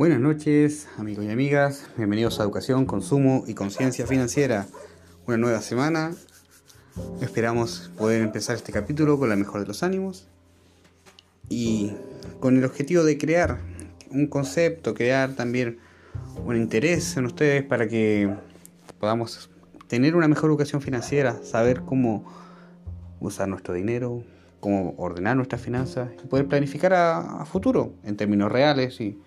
Buenas noches, amigos y amigas. Bienvenidos a Educación, Consumo y Conciencia Financiera. Una nueva semana. Esperamos poder empezar este capítulo con la mejor de los ánimos y con el objetivo de crear un concepto, crear también un interés en ustedes para que podamos tener una mejor educación financiera, saber cómo usar nuestro dinero, cómo ordenar nuestras finanzas y poder planificar a, futuro en términos reales y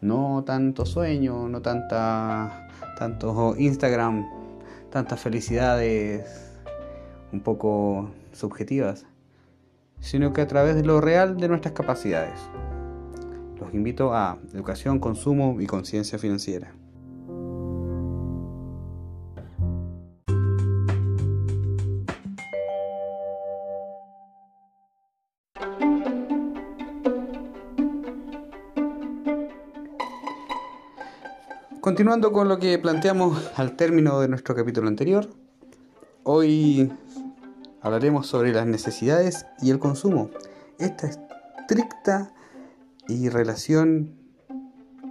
no tanto sueño, no tanta tanto Instagram, tantas felicidades un poco subjetivas, sino que a través de lo real de nuestras capacidades. Los invito a educación, consumo y conciencia financiera. Continuando con lo que planteamos al término de nuestro capítulo anterior, hoy hablaremos sobre las necesidades y el consumo. Esta estricta y relación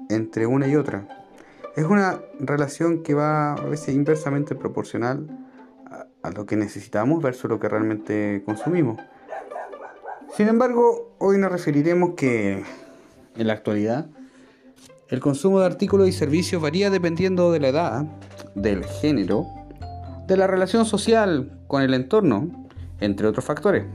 entre una y otra. Es una relación que va a veces inversamente proporcional a, lo que necesitamos versus lo que realmente consumimos. Sin embargo, hoy nos referiremos que en la actualidad el consumo de artículos y servicios varía dependiendo de la edad, del género, de la relación social con el entorno, entre otros factores.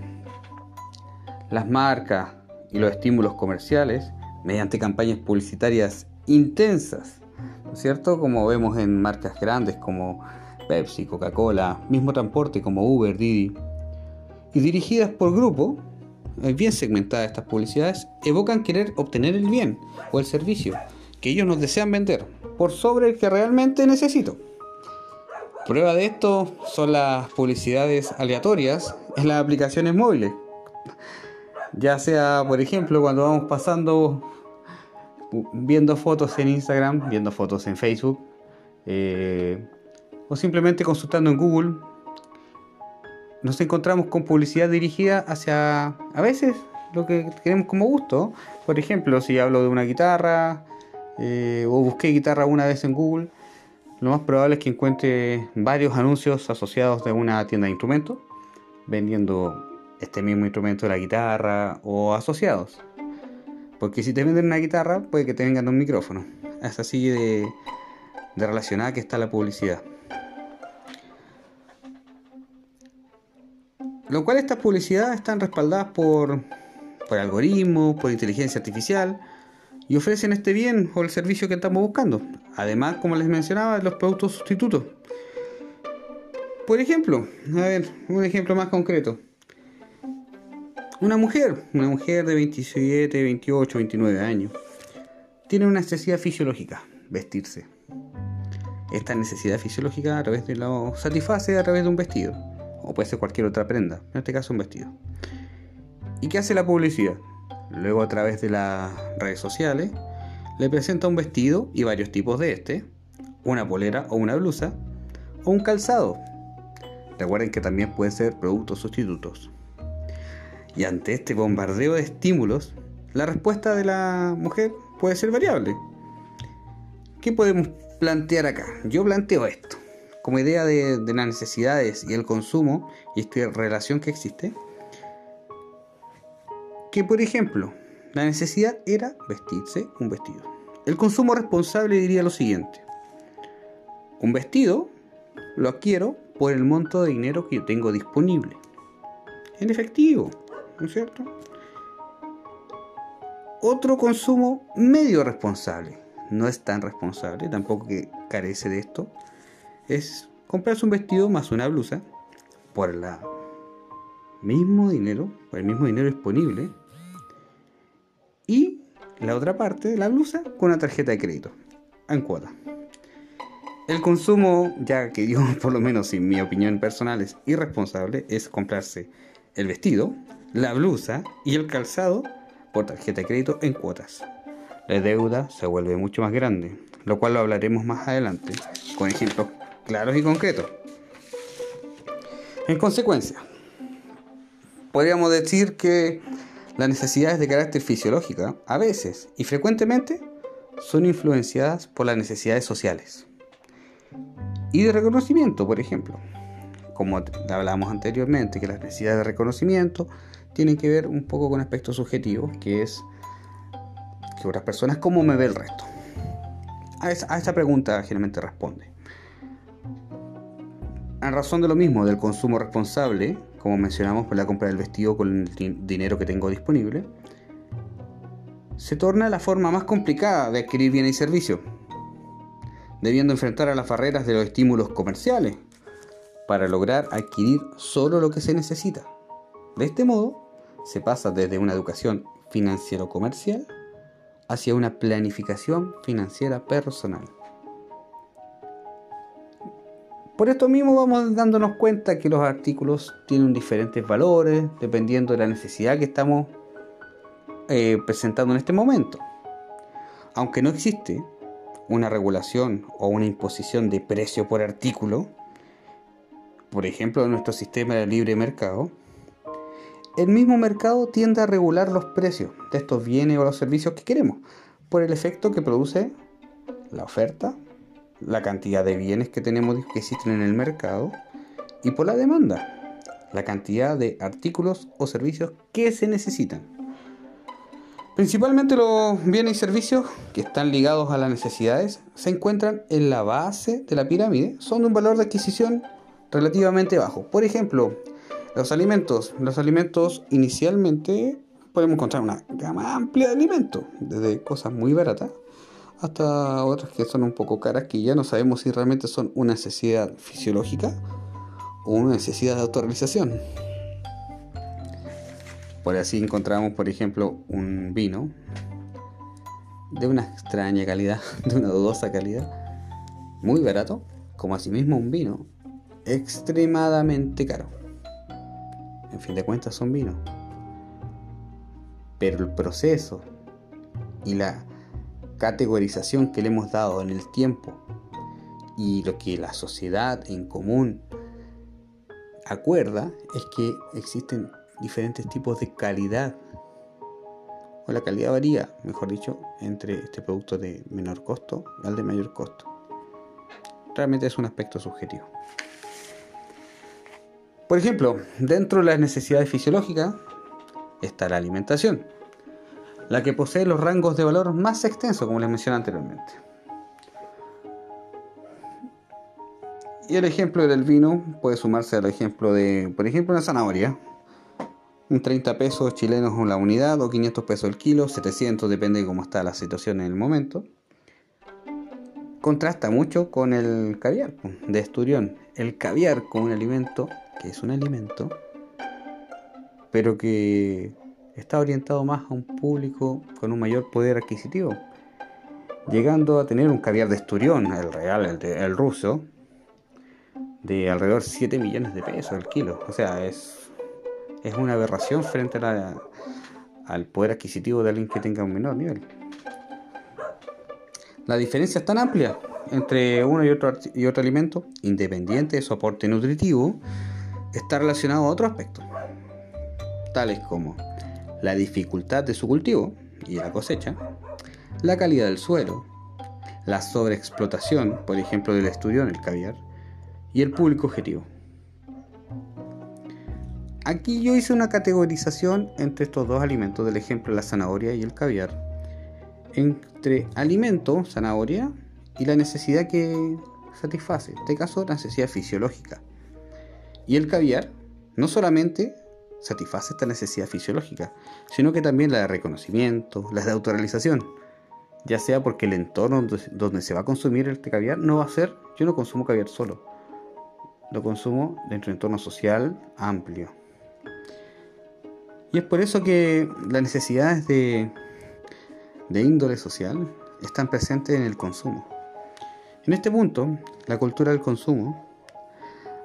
Las marcas y los estímulos comerciales, mediante campañas publicitarias intensas, ¿no es cierto? Como vemos en marcas grandes como Pepsi, Coca-Cola, mismo transporte como Uber, Didi, y dirigidas por grupo, eh, bien segmentadas estas publicidades, evocan querer obtener el bien o el servicio que ellos nos desean vender por sobre el que realmente necesito. Prueba de esto son las publicidades aleatorias en las aplicaciones móviles. Ya sea, por ejemplo, cuando vamos pasando viendo fotos en Instagram, viendo fotos en Facebook, eh, o simplemente consultando en Google, nos encontramos con publicidad dirigida hacia, a veces, lo que queremos como gusto. Por ejemplo, si hablo de una guitarra, eh, o busqué guitarra una vez en Google, lo más probable es que encuentre varios anuncios asociados de una tienda de instrumentos, vendiendo este mismo instrumento de la guitarra o asociados. Porque si te venden una guitarra, puede que te vengan un micrófono. Es así de, de relacionada que está la publicidad. Lo cual estas publicidades están respaldadas por, por algoritmos, por inteligencia artificial, y ofrecen este bien o el servicio que estamos buscando. Además, como les mencionaba, los productos sustitutos. Por ejemplo, a ver, un ejemplo más concreto. Una mujer, una mujer de 27, 28, 29 años, tiene una necesidad fisiológica, vestirse. Esta necesidad fisiológica a través de lo satisface a través de un vestido, o puede ser cualquier otra prenda, en este caso un vestido. ¿Y qué hace la publicidad? Luego a través de las redes sociales le presenta un vestido y varios tipos de este, una polera o una blusa, o un calzado. Recuerden que también pueden ser productos sustitutos. Y ante este bombardeo de estímulos, la respuesta de la mujer puede ser variable. ¿Qué podemos plantear acá? Yo planteo esto. Como idea de, de las necesidades y el consumo y esta relación que existe, que por ejemplo, la necesidad era vestirse un vestido. El consumo responsable diría lo siguiente. Un vestido lo adquiero por el monto de dinero que yo tengo disponible. En efectivo, ¿no es cierto? Otro consumo medio responsable. No es tan responsable, tampoco que carece de esto. Es comprarse un vestido más una blusa por el mismo dinero, por el mismo dinero disponible la otra parte de la blusa con una tarjeta de crédito en cuota. El consumo, ya que yo por lo menos en mi opinión personal es irresponsable, es comprarse el vestido, la blusa y el calzado por tarjeta de crédito en cuotas. La deuda se vuelve mucho más grande, lo cual lo hablaremos más adelante con ejemplos claros y concretos. En consecuencia, podríamos decir que las necesidades de carácter fisiológica, a veces y frecuentemente, son influenciadas por las necesidades sociales y de reconocimiento, por ejemplo. Como hablábamos anteriormente, que las necesidades de reconocimiento tienen que ver un poco con aspectos subjetivos, que es que otras personas, ¿cómo me ve el resto? A, esta pregunta generalmente responde. En razón de lo mismo, del consumo responsable, como mencionamos, por la compra del vestido con el dinero que tengo disponible, se torna la forma más complicada de adquirir bienes y servicios, debiendo enfrentar a las barreras de los estímulos comerciales para lograr adquirir solo lo que se necesita. De este modo, se pasa desde una educación financiero-comercial hacia una planificación financiera personal. Por esto mismo vamos dándonos cuenta que los artículos tienen diferentes valores dependiendo de la necesidad que estamos eh, presentando en este momento. Aunque no existe una regulación o una imposición de precio por artículo, por ejemplo en nuestro sistema de libre mercado, el mismo mercado tiende a regular los precios de estos bienes o los servicios que queremos por el efecto que produce la oferta la cantidad de bienes que tenemos que existen en el mercado y por la demanda, la cantidad de artículos o servicios que se necesitan. Principalmente los bienes y servicios que están ligados a las necesidades se encuentran en la base de la pirámide, son de un valor de adquisición relativamente bajo. Por ejemplo, los alimentos. Los alimentos inicialmente podemos encontrar una gama amplia de alimentos, desde cosas muy baratas hasta otras que son un poco caras que ya no sabemos si realmente son una necesidad fisiológica o una necesidad de autorrealización. Por así encontramos, por ejemplo, un vino de una extraña calidad, de una dudosa calidad, muy barato, como asimismo un vino extremadamente caro. En fin de cuentas son vinos. Pero el proceso y la categorización que le hemos dado en el tiempo y lo que la sociedad en común acuerda es que existen diferentes tipos de calidad o la calidad varía, mejor dicho, entre este producto de menor costo y al de mayor costo. Realmente es un aspecto subjetivo. Por ejemplo, dentro de las necesidades fisiológicas está la alimentación la que posee los rangos de valor más extensos, como les mencioné anteriormente. Y el ejemplo del vino puede sumarse al ejemplo de, por ejemplo, una zanahoria. Un 30 pesos chilenos la unidad o 500 pesos el kilo, 700 depende de cómo está la situación en el momento. Contrasta mucho con el caviar de esturión. El caviar como un alimento, que es un alimento, pero que está orientado más a un público con un mayor poder adquisitivo, llegando a tener un caviar de esturión, el real, el, el ruso, de alrededor de 7 millones de pesos el kilo. O sea, es, es una aberración frente al poder adquisitivo de alguien que tenga un menor nivel. La diferencia es tan amplia entre uno y otro, y otro alimento, independiente de su aporte nutritivo, está relacionado a otros aspectos, tales como la dificultad de su cultivo y la cosecha, la calidad del suelo, la sobreexplotación, por ejemplo, del estudio en el caviar, y el público objetivo. Aquí yo hice una categorización entre estos dos alimentos, del ejemplo la zanahoria y el caviar, entre alimento, zanahoria, y la necesidad que satisface, en este caso la necesidad fisiológica. Y el caviar no solamente satisface esta necesidad fisiológica, sino que también la de reconocimiento, la de autorrealización. Ya sea porque el entorno donde se va a consumir este caviar no va a ser, yo no consumo caviar solo, lo consumo dentro de un entorno social amplio. Y es por eso que las necesidades de, de índole social están presentes en el consumo. En este punto, la cultura del consumo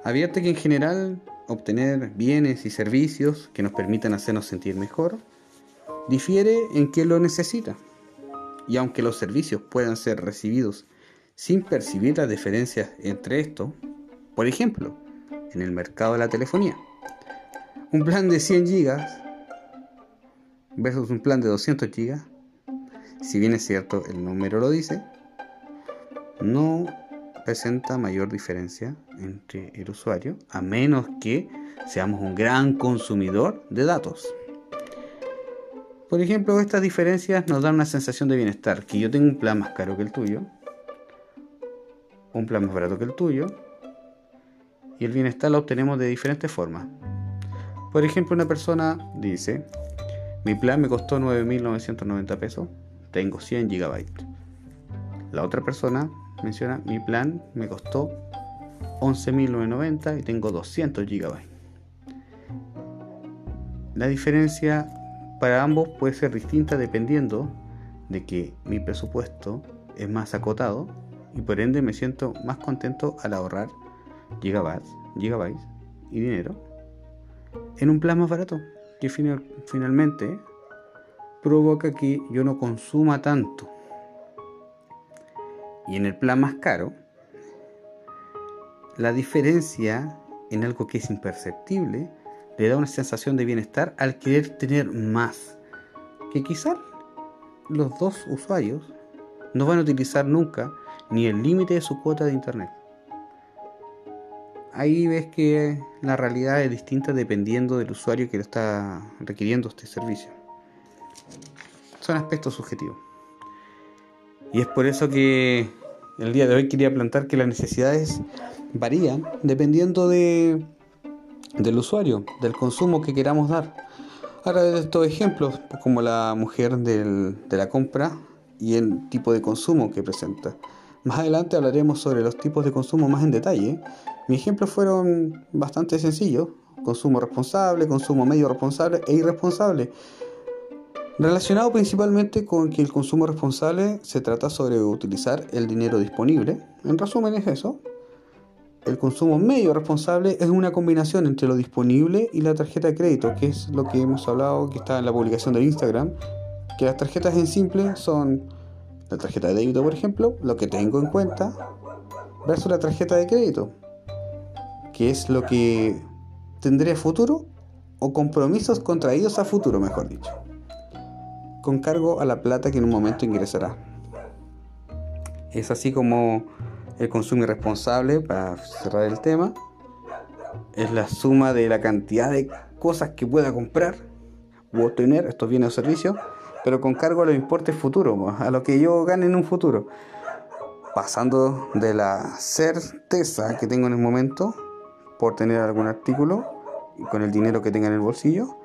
advierte que en general obtener bienes y servicios que nos permitan hacernos sentir mejor, difiere en quien lo necesita. Y aunque los servicios puedan ser recibidos sin percibir las diferencias entre estos, por ejemplo, en el mercado de la telefonía, un plan de 100 gigas versus un plan de 200 gigas, si bien es cierto, el número lo dice, no presenta mayor diferencia entre el usuario, a menos que seamos un gran consumidor de datos. Por ejemplo, estas diferencias nos dan una sensación de bienestar, que yo tengo un plan más caro que el tuyo, un plan más barato que el tuyo, y el bienestar lo obtenemos de diferentes formas. Por ejemplo, una persona dice, mi plan me costó 9.990 pesos, tengo 100 gigabytes. La otra persona menciona, mi plan me costó 11.990 y tengo 200 gigabytes. La diferencia para ambos puede ser distinta dependiendo de que mi presupuesto es más acotado y por ende me siento más contento al ahorrar gigabytes, gigabytes y dinero en un plan más barato que finalmente provoca que yo no consuma tanto. Y en el plan más caro, la diferencia en algo que es imperceptible le da una sensación de bienestar al querer tener más. Que quizás los dos usuarios no van a utilizar nunca ni el límite de su cuota de internet. Ahí ves que la realidad es distinta dependiendo del usuario que lo está requiriendo este servicio son aspectos subjetivos. Y es por eso que el día de hoy quería plantar que las necesidades varían dependiendo de, del usuario, del consumo que queramos dar. Ahora de estos ejemplos, como la mujer de la compra y el tipo de consumo que presenta. Más adelante hablaremos sobre los tipos de consumo más en detalle. Mis ejemplos fueron bastante sencillos. Consumo responsable, consumo medio responsable e irresponsable. Relacionado principalmente con que el consumo responsable se trata sobre utilizar el dinero disponible. En resumen es eso. El consumo medio responsable es una combinación entre lo disponible y la tarjeta de crédito, que es lo que hemos hablado, que está en la publicación de Instagram, que las tarjetas en simple son la tarjeta de débito, por ejemplo, lo que tengo en cuenta, versus la tarjeta de crédito, que es lo que tendré futuro o compromisos contraídos a futuro, mejor dicho con cargo a la plata que en un momento ingresará. Es así como el consumo irresponsable, para cerrar el tema, es la suma de la cantidad de cosas que pueda comprar o obtener estos bienes o servicios, pero con cargo a los importes futuros, a lo que yo gane en un futuro. Pasando de la certeza que tengo en el momento por tener algún artículo y con el dinero que tenga en el bolsillo,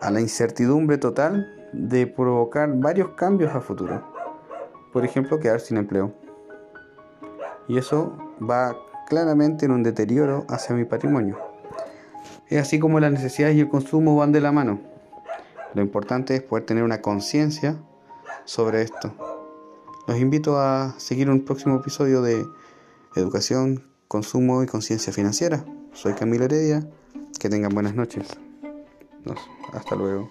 a la incertidumbre total de provocar varios cambios a futuro. Por ejemplo, quedar sin empleo. Y eso va claramente en un deterioro hacia mi patrimonio. Es así como las necesidades y el consumo van de la mano. Lo importante es poder tener una conciencia sobre esto. Los invito a seguir un próximo episodio de Educación, Consumo y Conciencia Financiera. Soy Camilo Heredia. Que tengan buenas noches. hasta luego.